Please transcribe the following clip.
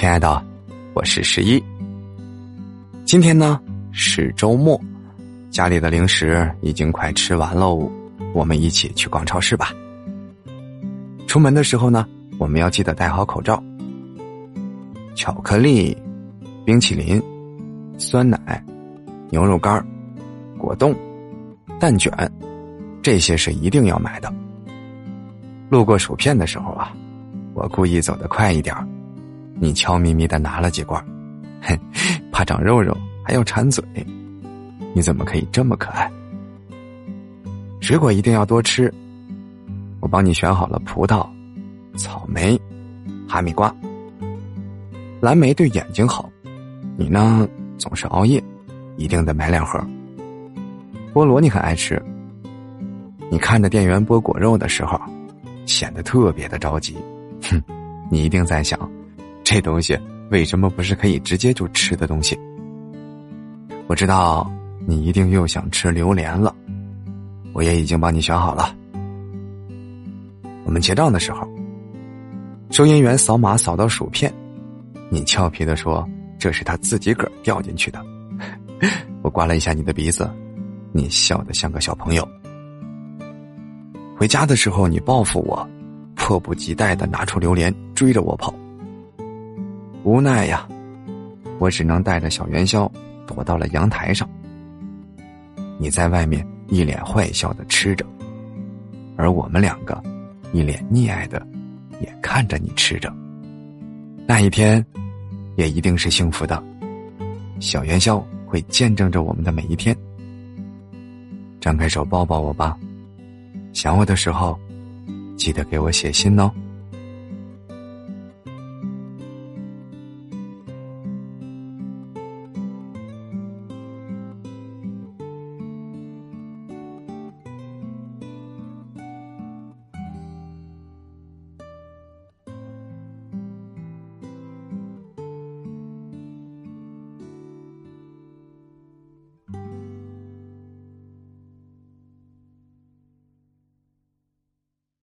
亲爱的，我是十一。今天呢是周末，家里的零食已经快吃完喽，我们一起去逛超市吧。出门的时候呢，我们要记得戴好口罩。巧克力、冰淇淋、酸奶、牛肉干果冻、蛋卷，这些是一定要买的。路过薯片的时候啊，我故意走得快一点你悄咪咪的拿了几罐，哼，怕长肉肉还要馋嘴，你怎么可以这么可爱？水果一定要多吃，我帮你选好了葡萄、草莓、哈密瓜、蓝莓对眼睛好，你呢总是熬夜，一定得买两盒。菠萝你很爱吃，你看着店员剥果肉的时候，显得特别的着急，哼，你一定在想。这东西为什么不是可以直接就吃的东西？我知道你一定又想吃榴莲了，我也已经帮你选好了。我们结账的时候，收银员扫码扫到薯片，你俏皮的说这是他自己个儿掉进去的。我刮了一下你的鼻子，你笑得像个小朋友。回家的时候你报复我，迫不及待的拿出榴莲追着我跑。无奈呀，我只能带着小元宵躲到了阳台上。你在外面一脸坏笑的吃着，而我们两个一脸溺爱的也看着你吃着。那一天，也一定是幸福的。小元宵会见证着我们的每一天。张开手抱抱我吧，想我的时候，记得给我写信哦。